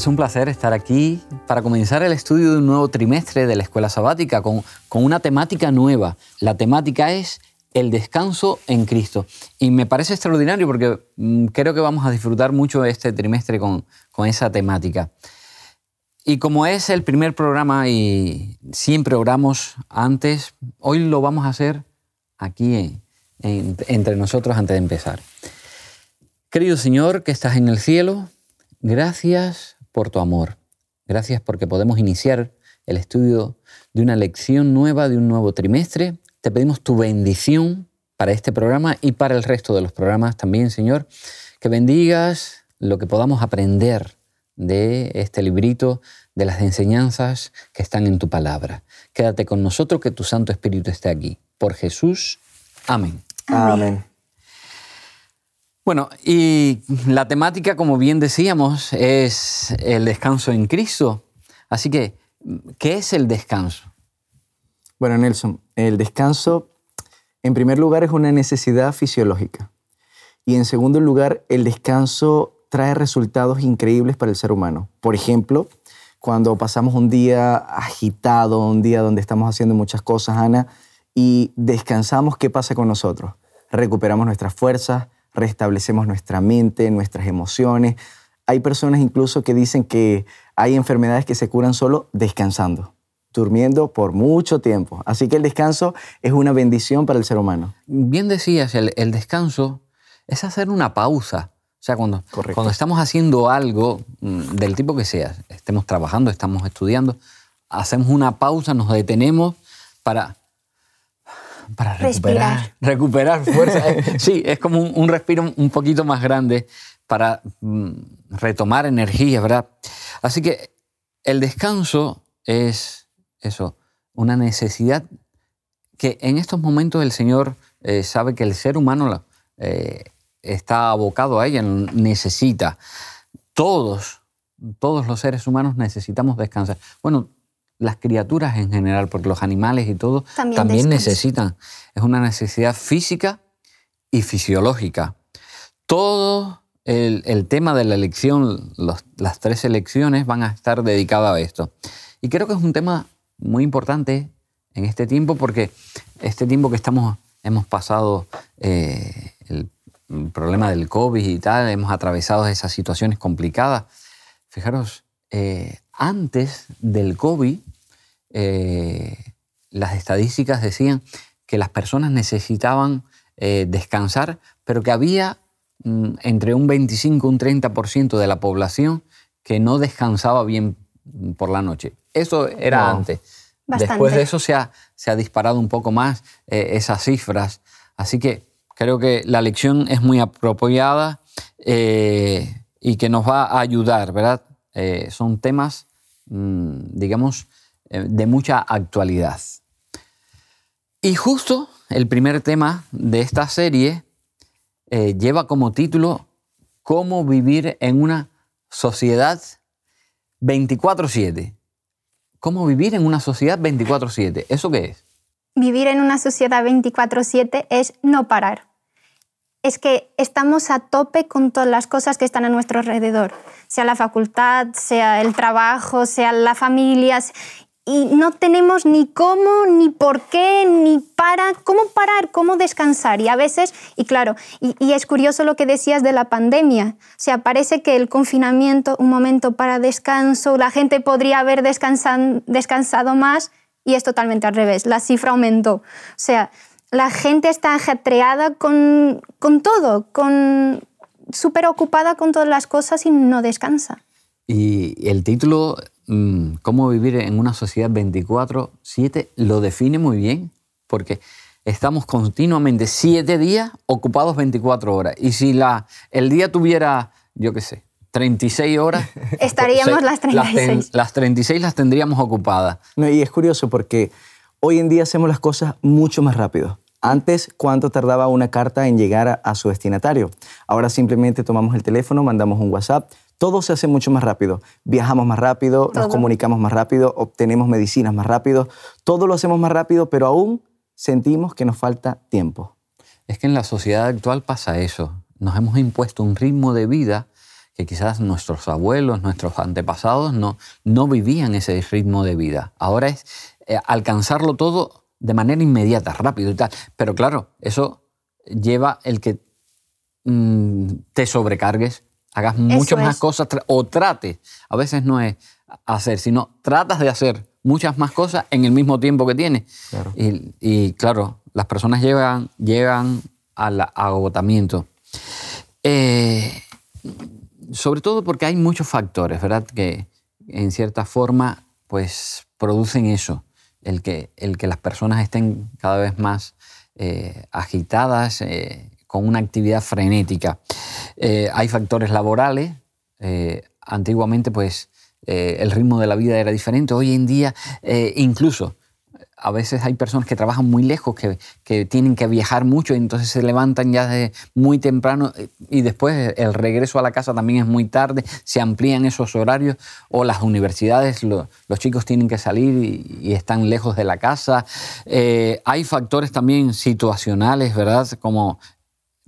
Es un placer estar aquí para comenzar el estudio de un nuevo trimestre de la escuela sabática con, con, una temática nueva. La temática es el descanso en Cristo. Y me parece extraordinario porque mm, creo que vamos a disfrutar mucho este trimestre con, con esa temática. Y como es el primer programa y siempre oramos antes, hoy lo vamos a hacer aquí entre nosotros antes de empezar. Querido Señor que estás en el cielo, gracias por tu amor. Gracias porque podemos iniciar el estudio de una lección nueva, de un nuevo trimestre. Te pedimos tu bendición para este programa y para el resto de los programas también, Señor. Que bendigas lo que podamos aprender de este librito, de las enseñanzas que están en tu palabra. Quédate con nosotros, que tu Santo Espíritu esté aquí. Por Jesús. Amén. Amén. Bueno, y la temática, como bien decíamos, es el descanso en Cristo. Así que, ¿qué es el descanso? Bueno, Nelson, el descanso, en primer lugar, es una necesidad fisiológica. Y en segundo lugar, el descanso trae resultados increíbles para el ser humano. Por ejemplo, cuando pasamos un día agitado, un día donde estamos haciendo muchas cosas, Ana, y descansamos, ¿qué pasa con nosotros? Recuperamos nuestras fuerzas, restablecemos nuestra mente, nuestras emociones. Hay personas incluso que dicen que hay enfermedades que se curan solo descansando, durmiendo por mucho tiempo. Así que el descanso es una bendición para el ser humano. Bien decías, el, descanso es hacer una pausa. O sea, cuando, cuando estamos haciendo algo mm, del tipo que sea, estemos trabajando, estamos estudiando, hacemos una pausa, nos detenemos para para recuperar, recuperar fuerza. sí, es como un, respiro un poquito más grande para mm, retomar energía, ¿verdad? Así que el descanso es eso, una necesidad que en estos momentos el Señor eh, sabe que el ser humano eh, está abocado a ella, necesita. Todos, todos los seres humanos necesitamos descansar. Bueno, las criaturas en general, porque los animales y todo también, necesitan. Es una necesidad física y fisiológica. Todo el, tema de la elección, las tres elecciones van a estar dedicadas a esto. Y creo que es un tema muy importante en este tiempo porque este tiempo que estamos, hemos pasado eh, el, problema del COVID y tal, hemos atravesado esas situaciones complicadas. Fijaros, eh, antes del COVID, eh, las estadísticas decían que las personas necesitaban eh, descansar, pero que había mm, entre un 25 y un 30% de la población que no descansaba bien mm, por la noche. Eso era antes. Después de eso se ha, se ha, disparado un poco más eh, esas cifras. Así que creo que la lección es muy apropiada y que nos va a ayudar, ¿verdad? son temas, mm, digamos, eh, de mucha actualidad. Y justo el primer tema de esta serie eh, lleva como título Cómo vivir en una sociedad 24/7. ¿Cómo vivir en una sociedad 24/7? ¿Eso qué es? Vivir en una sociedad 24/7 es no parar. Es que estamos a tope con todas las cosas que están a nuestro alrededor, sea la facultad, sea el trabajo, sea la familia, y no tenemos ni cómo, ni por qué, ni para, cómo parar, cómo descansar. Y a veces, y claro, y, es curioso lo que decías de la pandemia, o sea, parece que el confinamiento, un momento para descanso, la gente podría haber descansado más y es totalmente al revés, la cifra aumentó. O sea, la gente está ajetreada con, con todo, con, súper ocupada con todas las cosas y no descansa. Y el título Mm, cómo vivir en una sociedad 24/7 lo define muy bien, porque estamos continuamente siete días ocupados 24 horas. Y si la, el día tuviera, yo qué sé, 36 horas. Estaríamos las 36. Las, 36 las tendríamos ocupadas. No, y es curioso porque hoy en día hacemos las cosas mucho más rápido. Antes, ¿cuánto tardaba una carta en llegar a su destinatario? Ahora simplemente tomamos el teléfono, mandamos un WhatsApp, todo se hace mucho más rápido. Viajamos más rápido, nos comunicamos más rápido, obtenemos medicinas más rápido. Todo lo hacemos más rápido, pero aún sentimos que nos falta tiempo. Es que en la sociedad actual pasa eso. Nos hemos impuesto un ritmo de vida que quizás nuestros abuelos, nuestros antepasados no, no vivían ese ritmo de vida. Ahora es eh, alcanzarlo todo de manera inmediata, rápido y tal. Pero claro, eso lleva el que mm, te sobrecargues, hagas muchas más cosas o trates. A veces no es hacer, sino tratas de hacer muchas más cosas en el mismo tiempo que tienes. Y, claro, las personas llegan, llegan al agotamiento. Eh, sobre todo porque hay muchos factores, ¿verdad? Que en cierta forma, pues producen eso, el que, el que las personas estén cada vez más eh, agitadas, eh, con una actividad frenética. hay factores laborales. antiguamente, pues, el ritmo de la vida era diferente. Hoy en día, incluso a veces hay personas que trabajan muy lejos, que, tienen que viajar mucho entonces se levantan ya de muy temprano eh, y después el regreso a la casa también es muy tarde, se amplían esos horarios o las universidades, los chicos tienen que salir y, están lejos de la casa. Eh, hay factores también situacionales, ¿verdad? Como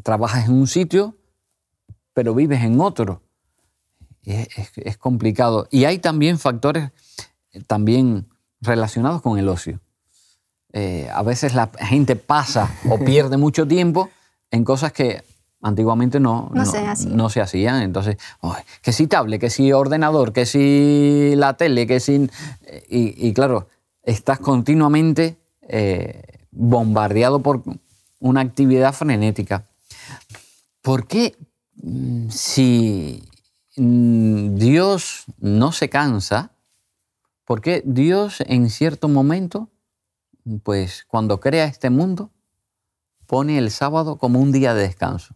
trabajas en un sitio, pero vives en otro. Es, es complicado. Y hay también factores también relacionados con el ocio. Eh, a veces la gente pasa o pierde mucho tiempo en cosas que antiguamente no, no, se, hacían. Entonces, que si tablet, que si ordenador, que si la tele, que si... Y, claro, estás continuamente eh, bombardeado por una actividad frenética. ¿Por qué mm, si mm, Dios no se cansa, por qué Dios en cierto momento pues cuando crea este mundo, pone el sábado como un día de descanso.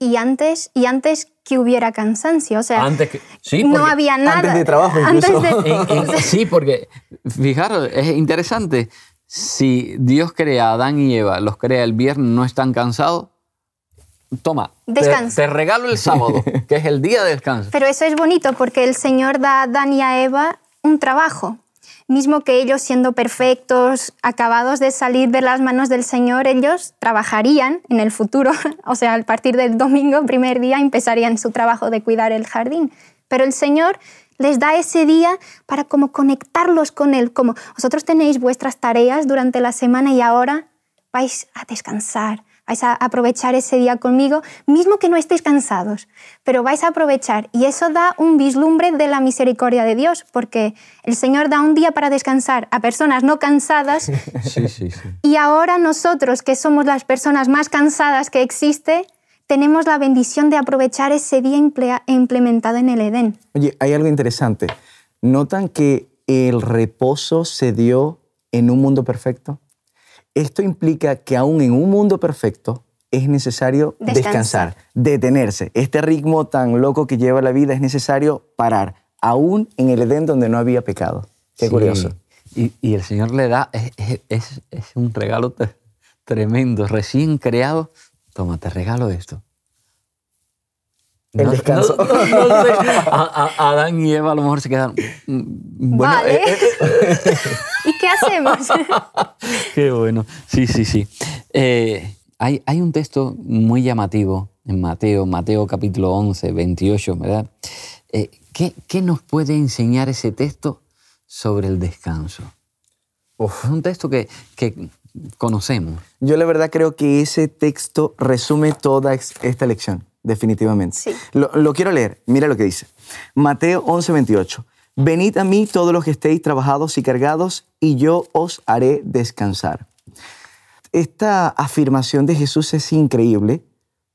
Y, antes, y antes que hubiera cansancio, o sea, antes no había nada. Antes de trabajo incluso. sí, porque fijaros, es interesante. Si Dios crea a Adán y Eva, los crea el viernes, no están cansados, toma, te, regalo el sábado, que es el día de descanso. Pero eso es bonito porque el Señor da a Adán y a Eva un trabajo mismo que ellos siendo perfectos, acabados de salir de las manos del Señor, ellos trabajarían en el futuro, o sea, a partir del domingo, primer día, empezarían su trabajo de cuidar el jardín. Pero el Señor les da ese día para como conectarlos con Él, como vosotros tenéis vuestras tareas durante la semana y ahora vais a descansar, vais a aprovechar ese día conmigo, mismo que no estéis cansados, pero vais a aprovechar. Y eso da un vislumbre de la misericordia de Dios, porque el Señor da un día para descansar a personas no cansadas. Sí, sí, sí. Y ahora nosotros, que somos las personas más cansadas que existe, tenemos la bendición de aprovechar ese día implementado en el Edén. Oye, hay algo interesante. ¿Notan que el reposo se dio en un mundo perfecto? Esto implica que aún en un mundo perfecto es necesario descansar, detenerse. Este ritmo tan loco que lleva la vida es necesario parar, aún en el Edén donde no había pecado. Qué curioso. Y, el Señor le da, es, un regalo tremendo, recién creado. Toma, te regalo esto. El descanso. Adán y Eva a lo mejor se quedan. Mm, bueno, vale. Eh, eh, eh. ¿Y qué hacemos? qué bueno. Sí, sí, sí. hay, hay un texto muy llamativo en Mateo, Mateo capítulo 11, 28, ¿verdad? ¿qué, ¿Qué nos puede enseñar ese texto sobre el descanso? Es un texto que, que conocemos. Yo la verdad creo que ese texto resume toda esta lección definitivamente. Lo, quiero leer. Mira lo que dice. Mateo 11, 28. Venid a mí todos los que estéis trabajados y cargados, y yo os haré descansar. Esta afirmación de Jesús es increíble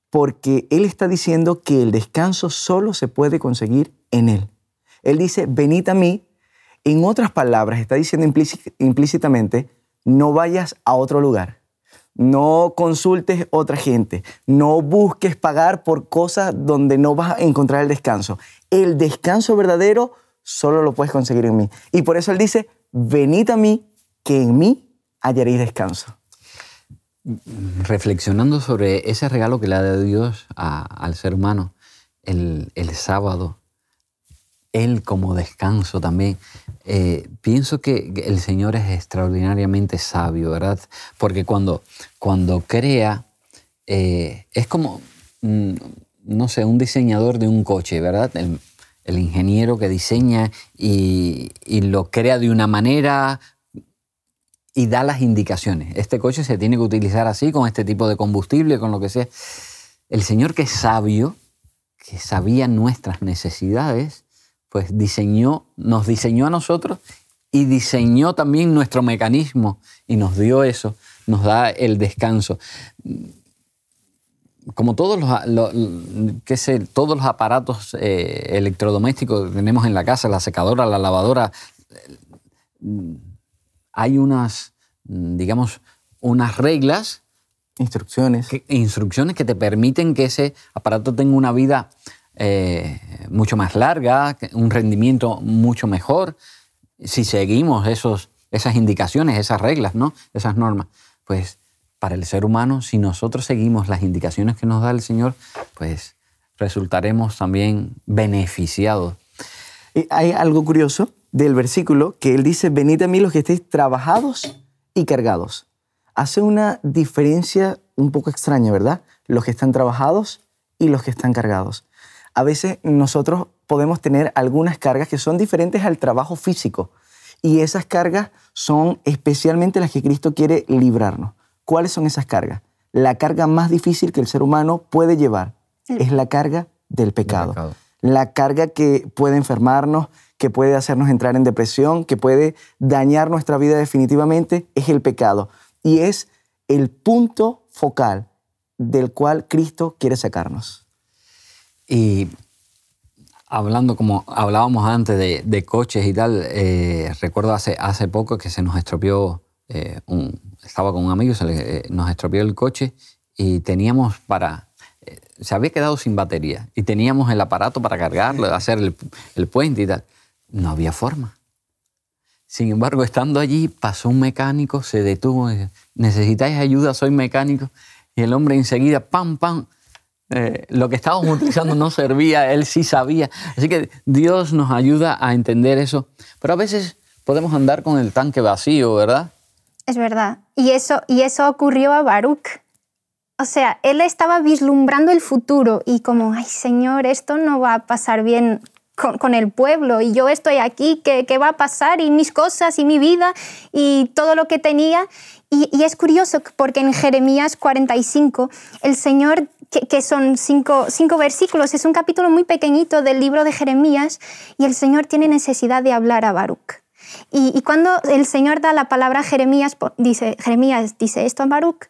porque Él está diciendo que el descanso solo se puede conseguir en Él. Él dice, venid a mí. En otras palabras, está diciendo implícitamente, no vayas a otro lugar no consultes otra gente. No busques pagar por cosas donde no vas a encontrar el descanso. El descanso verdadero solo lo puedes conseguir en mí. Y por eso Él dice, venid a mí, que en mí hallaréis descanso. Reflexionando sobre ese regalo que le da Dios al ser humano, el, el sábado, él como descanso también. Eh, pienso que el Señor es extraordinariamente sabio, ¿verdad? Porque cuando, cuando crea, eh, es como, mm, no sé, un diseñador de un coche, ¿verdad? Ingeniero que diseña y, lo crea de una manera y da las indicaciones. Este coche se tiene que utilizar así, con este tipo de combustible, con lo que sea. El Señor que es sabio, que sabía nuestras necesidades, pues diseñó, nos diseñó a nosotros y diseñó también nuestro mecanismo y nos dio eso, nos da el descanso. Como todos los, sé, todos los aparatos eh, electrodomésticos que tenemos en la casa, la secadora, la lavadora, hay unas, digamos, unas reglas. Instrucciones. instrucciones que te permiten que ese aparato tenga una vida eh, mucho más larga, un rendimiento mucho mejor, si seguimos esos, esas indicaciones, esas reglas, ¿no? esas normas. Pues para el ser humano, si nosotros seguimos las indicaciones que nos da el Señor, pues resultaremos también beneficiados. Hay algo curioso del versículo que él dice, venid a mí los que estéis trabajados y cargados. Hace una diferencia un poco extraña, ¿verdad? Los que están trabajados y los que están cargados. A veces nosotros podemos tener algunas cargas que son diferentes al trabajo físico y esas cargas son especialmente las que Cristo quiere librarnos. ¿Cuáles son esas cargas? La carga más difícil que el ser humano puede llevar es la carga del pecado. La carga que puede enfermarnos, que puede hacernos entrar en depresión, que puede dañar nuestra vida definitivamente, es el pecado. Y es el punto focal del cual Cristo quiere sacarnos. Y hablando como hablábamos antes de, coches y tal, eh, recuerdo hace, hace poco que se nos estropeó, eh, un, estaba con un amigo, se eh, nos estropeó el coche y teníamos para, se había quedado sin batería y teníamos el aparato para cargarlo, hacer el, el puente y tal no había forma. Sin embargo, estando allí, pasó un mecánico, se detuvo, necesitáis ayuda, soy mecánico. Y el hombre enseguida, pam, pam, eh, lo que estábamos utilizando no servía, él sí sabía. Así que Dios nos ayuda a entender eso. Pero a veces podemos andar con el tanque vacío, ¿verdad? Es verdad. Y eso, y eso ocurrió a Baruch. O sea, él estaba vislumbrando el futuro y como, ay Señor, esto no va a pasar bien con, el pueblo y yo estoy aquí, ¿qué, ¿qué, va a pasar? Y mis cosas y mi vida y todo lo que tenía. Y, es curioso porque en Jeremías 45 el Señor, que, son cinco, cinco, versículos, es un capítulo muy pequeñito del libro de Jeremías y el Señor tiene necesidad de hablar a Baruch. Y, y cuando el Señor da la palabra a Jeremías, dice, Jeremías dice esto a Baruch,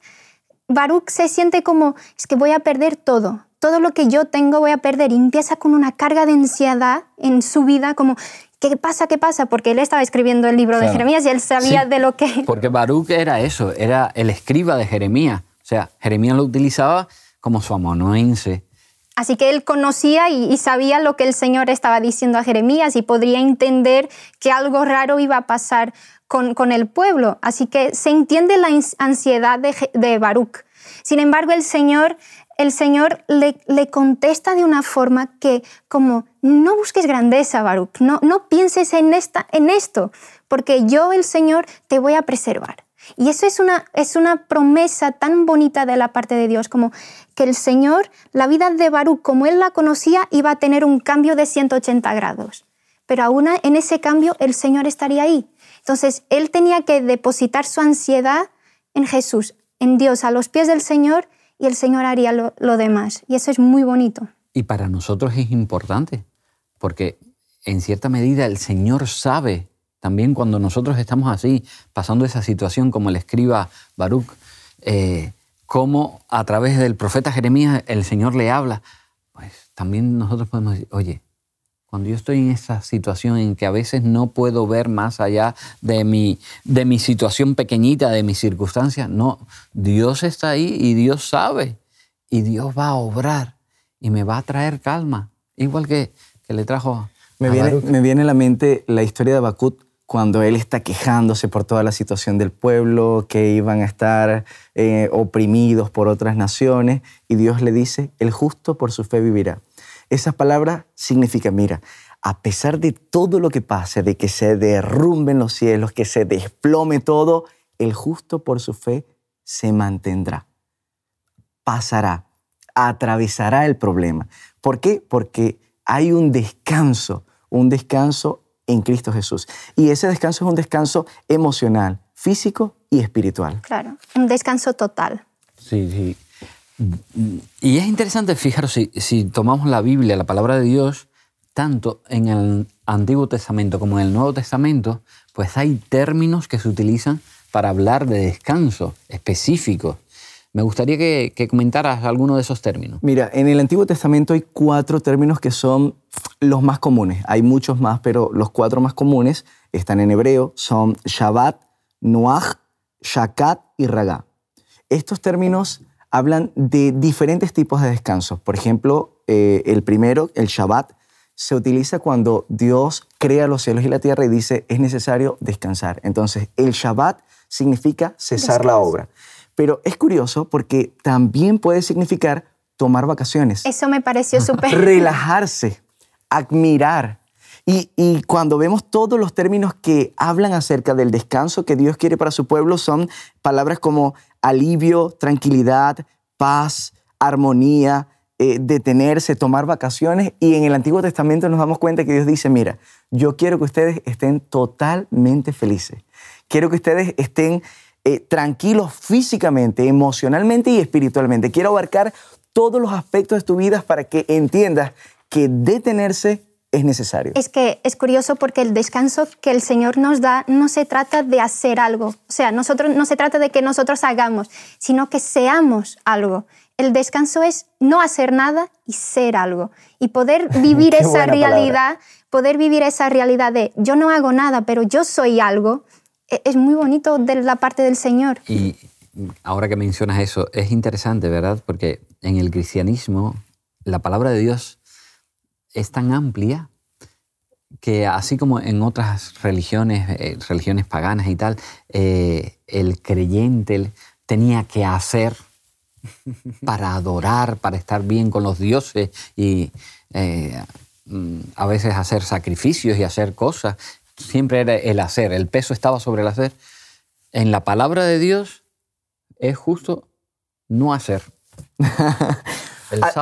Baruch se siente como, es que voy a perder todo, todo lo que yo tengo voy a perder. Y empieza con una carga de ansiedad en su vida, como, ¿qué pasa? ¿Qué pasa? Porque él estaba escribiendo el libro de Jeremías y él sabía de lo que... Porque Baruch era eso, era el escriba de Jeremías. O sea, Jeremías lo utilizaba como su amanuense. Así que él conocía y, sabía lo que el Señor estaba diciendo a Jeremías y podría entender que algo raro iba a pasar con, con el pueblo. Así que se entiende la ansiedad de, de Baruch. Sin embargo, el Señor el Señor le, contesta de una forma que como, no busques grandeza, Baruch, no, no pienses en, esta, en esto, porque yo, el Señor, te voy a preservar. Y eso es una, es una promesa tan bonita de la parte de Dios, como que el Señor, la vida de Baruch, como él la conocía, iba a tener un cambio de 180 grados. Pero aún en ese cambio el Señor estaría ahí. Entonces, él tenía que depositar su ansiedad en Jesús, en Dios, a los pies del Señor y el Señor haría lo, demás. Y eso es muy bonito. Y para nosotros es importante, porque en cierta medida el Señor sabe también cuando nosotros estamos así, pasando esa situación como el escriba Baruch, eh, cómo a través del profeta Jeremías el Señor le habla, pues también nosotros podemos decir, oye, cuando yo estoy en esa situación en que a veces no puedo ver más allá de mi, de mi situación pequeñita, de mis circunstancias, no, Dios está ahí y Dios sabe y Dios va a obrar y me va a traer calma, igual que, que le trajo me viene, me viene a la mente la historia de Abacut cuando él está quejándose por toda la situación del pueblo, que iban a estar eh, oprimidos por otras naciones, y Dios le dice, el justo por su fe vivirá. Esa palabra significa, mira, a pesar de todo lo que pase, de que se derrumben los cielos, que se desplome todo, el justo por su fe se mantendrá. Pasará. atravesará el problema. ¿Por qué? Porque hay un descanso, un descanso en Cristo Jesús. Y ese descanso es un descanso emocional, físico y espiritual. Claro, un descanso total. Sí, sí. Y es interesante, fijaros, si, si tomamos la Biblia, la palabra de Dios, tanto en el Antiguo Testamento como en el Nuevo Testamento, pues hay términos que se utilizan para hablar de descanso específicos. Me gustaría que, comentaras alguno de esos términos. Mira, en el Antiguo Testamento hay cuatro términos que son los más comunes. Hay muchos más, pero los cuatro más comunes están en hebreo, son Shabbat, Noach, Shakat y Ragá. Estos términos hablan de diferentes tipos de descanso. Por ejemplo, eh, el primero, el Shabbat, se utiliza cuando Dios crea los cielos y la tierra y dice es necesario descansar. Entonces, el Shabbat significa cesar la obra. Pero es curioso porque también puede significar tomar vacaciones. Eso me pareció súper. Relajarse, admirar. Y, y, cuando vemos todos los términos que hablan acerca del descanso que Dios quiere para su pueblo, son palabras como alivio, tranquilidad, paz, armonía, eh, detenerse, tomar vacaciones. Y en el Antiguo Testamento nos damos cuenta que Dios dice, mira, yo quiero que ustedes estén totalmente felices. Quiero que ustedes estén eh, tranquilos físicamente, emocionalmente y espiritualmente. Quiero abarcar todos los aspectos de tu vida para que entiendas que detenerse es necesario. Es que es curioso porque el descanso que el Señor nos da no se trata de hacer algo, o sea, nosotros, no se trata de que nosotros hagamos, sino que seamos algo. El descanso es no hacer nada y ser algo. Y poder vivir esa realidad, poder vivir esa realidad de yo no hago nada, pero yo soy algo, es muy bonito de la parte del Señor. Y ahora que mencionas eso, es interesante, ¿verdad? Porque en el cristianismo la palabra de Dios es tan amplia que así como en otras religiones, eh, religiones paganas y tal, eh, el creyente tenía que hacer para adorar, para estar bien con los dioses y eh, mm, a veces hacer sacrificios y hacer cosas. Siempre era el hacer, el peso estaba sobre el hacer. En la palabra de Dios es justo no hacer.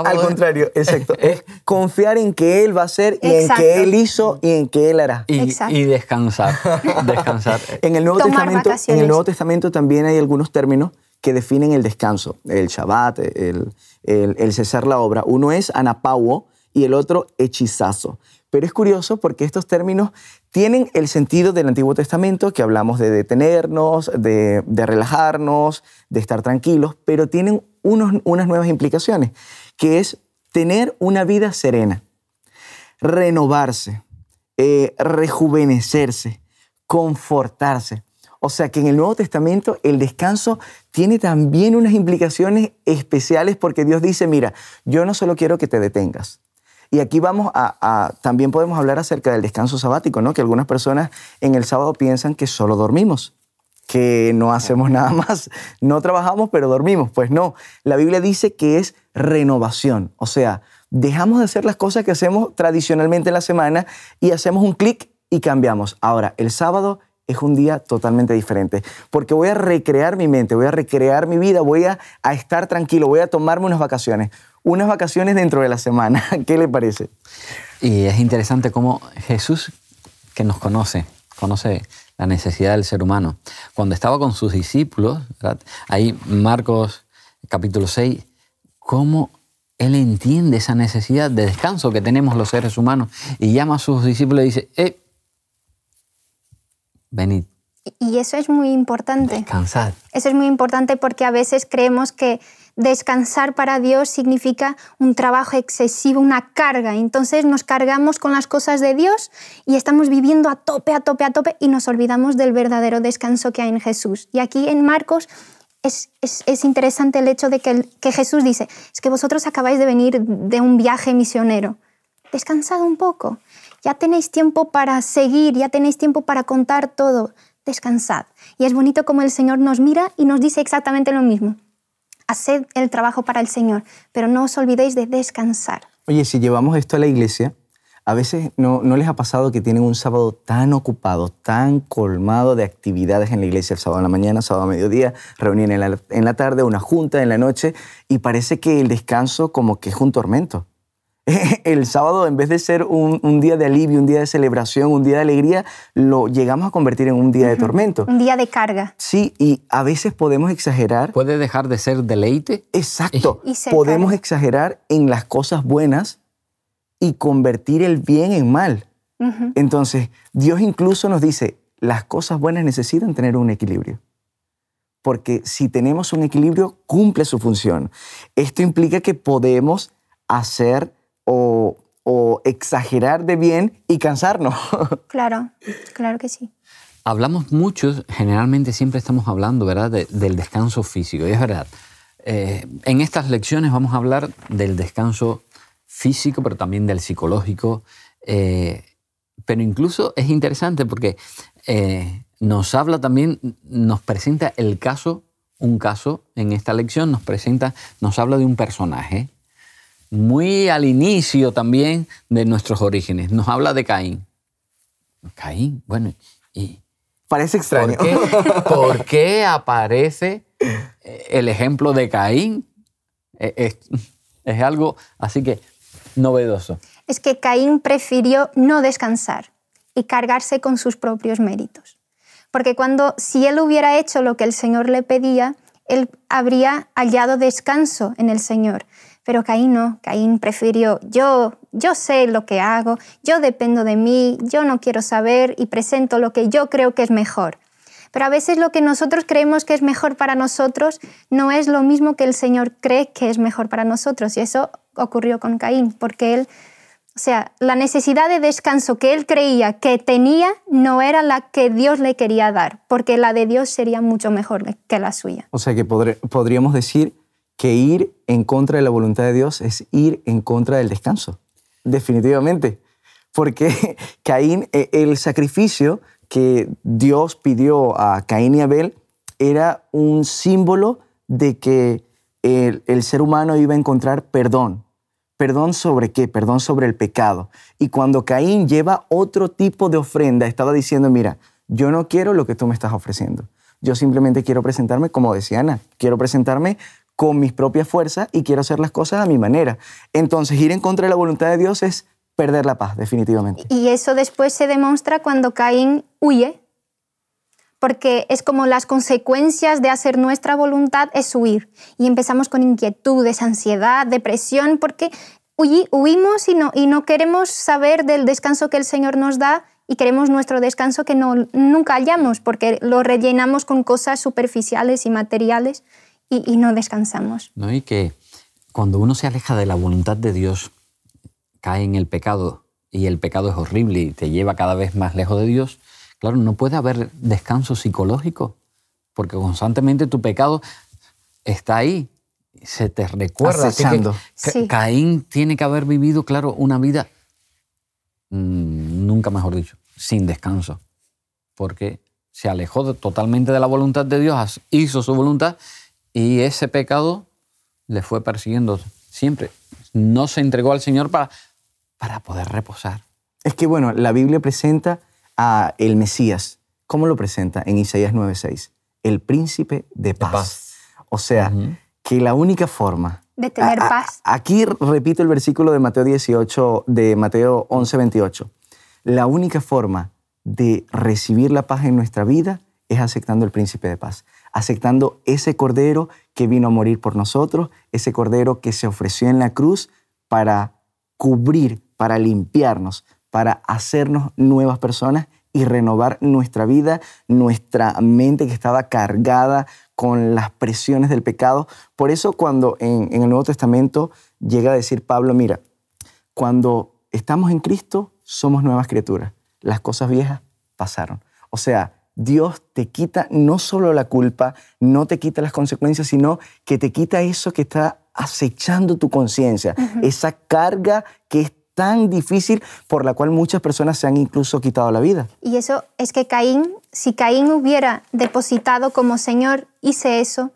al, contrario, exacto. es confiar en que Él va a hacer y en que Él hizo y en que Él hará. Y, descansar. descansar. en, el Nuevo Testamento, en el Nuevo Testamento también hay algunos términos que definen el descanso, el Shabbat, el, el, cesar la obra. Uno es anapauo y el otro hechizazo. Pero es curioso porque estos términos tienen el sentido del Antiguo Testamento, que hablamos de detenernos, de, relajarnos, de estar tranquilos, pero tienen unas nuevas implicaciones, que es tener una vida serena, renovarse, eh, rejuvenecerse, confortarse. O sea que en el Nuevo Testamento el descanso tiene también unas implicaciones especiales porque Dios dice, mira, yo no solo quiero que te detengas. Y aquí vamos a, también podemos hablar acerca del descanso sabático, ¿no? Que algunas personas en el sábado piensan que solo dormimos, que no hacemos nada más, no trabajamos pero dormimos. Pues no, la Biblia dice que es renovación, o sea, dejamos de hacer las cosas que hacemos tradicionalmente en la semana y hacemos un clic y cambiamos. Ahora, el sábado es un día totalmente diferente, porque voy a recrear mi mente, voy a recrear mi vida, voy a, estar tranquilo, voy a tomarme unas vacaciones, unas vacaciones dentro de la semana. ¿Qué le parece? Y es interesante cómo Jesús, que nos conoce, conoce la necesidad del ser humano, cuando estaba con sus discípulos, ahí Marcos capítulo 6, cómo él entiende esa necesidad de descanso que tenemos los seres humanos y llama a sus discípulos y dice, eh, venid. Y eso es muy importante. Descansar. Eso es muy importante porque a veces creemos que descansar para Dios significa un trabajo excesivo, una carga. Entonces nos cargamos con las cosas de Dios y estamos viviendo a tope, a tope, a tope y nos olvidamos del verdadero descanso que hay en Jesús. Y aquí en Marcos es, es, interesante el hecho de que, que Jesús dice, es que vosotros acabáis de venir de un viaje misionero. Descansad un poco. Ya tenéis tiempo para seguir, ya tenéis tiempo para contar todo. Descansad. Y es bonito como el Señor nos mira y nos dice exactamente lo mismo. Haced el trabajo para el Señor, pero no os olvidéis de descansar. Oye, si llevamos esto a la iglesia, A veces no, no les ha pasado que tienen un sábado tan ocupado, tan colmado de actividades en la iglesia, el sábado en la mañana, sábado a mediodía, reunión en la, en la tarde, una junta en la noche, y parece que el descanso como que es un tormento. el sábado, en vez de ser un, día de alivio, un día de celebración, un día de alegría, lo llegamos a convertir en un día de tormento. Un día de carga. Sí, y a veces podemos exagerar. ¿Puede dejar de ser deleite? Exacto. podemos exagerar en las cosas buenas y convertir el bien en mal. Entonces, Dios incluso nos dice, las cosas buenas necesitan tener un equilibrio. Porque si tenemos un equilibrio, cumple su función. Esto implica que podemos hacer o, exagerar de bien y cansarnos. Claro, claro que sí. Hablamos mucho, generalmente siempre estamos hablando, ¿verdad?, del descanso físico. Y es verdad, eh, en estas lecciones vamos a hablar del descanso físico, pero también del psicológico. Eh, pero incluso es interesante porque eh, nos habla también, nos presenta el caso, un caso en esta lección, nos presenta, nos habla de un personaje muy al inicio también de nuestros orígenes. Nos habla de Caín. Caín, bueno, y... Parece extraño. ¿Por qué, aparece eh, el ejemplo de Caín? Es, es algo así que novedoso. Es que Caín prefirió no descansar y cargarse con sus propios méritos. Porque cuando, si él hubiera hecho lo que el Señor le pedía, él habría hallado descanso en el Señor. Pero Caín no, Caín prefirió, yo, yo sé lo que hago, yo dependo de mí, yo no quiero saber y presento lo que yo creo que es mejor. Pero a veces lo que nosotros creemos que es mejor para nosotros no es lo mismo que el Señor cree que es mejor para nosotros. Y eso ocurrió con Caín, porque él, o sea, la necesidad de descanso que él creía que tenía no era la que Dios le quería dar, porque la de Dios sería mucho mejor que la suya. O sea que podríamos decir que ir en contra de la voluntad de Dios es ir en contra del descanso, definitivamente. Porque Caín, e, el sacrificio que Dios pidió a Caín y Abel era un símbolo de que el, el, ser humano iba a encontrar perdón. ¿Perdón sobre qué? Perdón sobre el pecado. Y cuando Caín lleva otro tipo de ofrenda, estaba diciendo, mira, yo no quiero lo que tú me estás ofreciendo. Yo simplemente quiero presentarme, como decía Ana, quiero presentarme con mis propias fuerzas y quiero hacer las cosas a mi manera. Entonces, ir en contra de la voluntad de Dios es perder la paz, definitivamente. Y eso después se demuestra cuando Caín huye, porque es como las consecuencias de hacer nuestra voluntad es huir. Y empezamos con inquietudes, ansiedad, depresión, porque huimos y no, y no queremos saber del descanso que el Señor nos da y queremos nuestro descanso que no, nunca hallamos, porque lo rellenamos con cosas superficiales y materiales y, no descansamos. ¿No? Y que cuando uno se aleja de la voluntad de Dios, cae en el pecado y el pecado es horrible y te lleva cada vez más lejos de Dios, claro, no puede haber descanso psicológico, porque constantemente tu pecado está ahí, se te recuerda. Que, Caín tiene que haber vivido, claro, una vida, mm, nunca mejor dicho, sin descanso, porque se alejó totalmente de la voluntad de Dios, hizo su voluntad y ese pecado le fue persiguiendo siempre. No se entregó al Señor para, para poder reposar. Es que, bueno, la Biblia presenta a el Mesías. ¿Cómo lo presenta en Isaías 9:6? El príncipe de paz. O sea, que la única forma de tener paz. aquí repito el versículo de Mateo 18, de Mateo 11, 28. La única forma de recibir la paz en nuestra vida es aceptando el príncipe de paz aceptando ese cordero que vino a morir por nosotros, ese cordero que se ofreció en la cruz para cubrir, para limpiarnos, para hacernos nuevas personas y renovar nuestra vida, nuestra mente que estaba cargada con las presiones del pecado. Por eso cuando en, el Nuevo Testamento llega a decir Pablo, mira, cuando estamos en Cristo somos nuevas criaturas, las cosas viejas pasaron. O sea, Dios te quita no solo la culpa, no te quita las consecuencias, sino que te quita eso que está acechando tu conciencia, esa carga que es tan difícil por la cual muchas personas se han incluso quitado la vida. Y eso es que Caín, si Caín hubiera depositado como Señor, hice eso,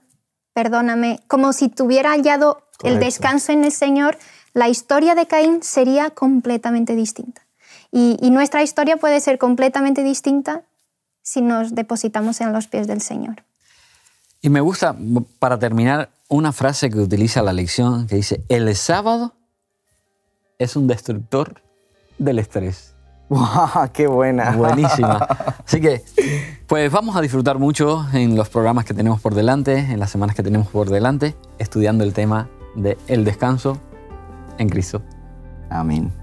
perdóname, como si tuviera hallado el descanso en el Señor, la historia de Caín sería completamente distinta. Y, nuestra historia puede ser completamente distinta si nos depositamos en los pies del Señor. Y me gusta, para terminar, una frase que utiliza la lección que dice, el sábado es un destructor del estrés. ¡Wow! ¡Qué buena! Buenísima. Así que, pues vamos a disfrutar mucho en los programas que tenemos por delante, en las semanas que tenemos por delante, estudiando el tema de el descanso en Cristo. Amén.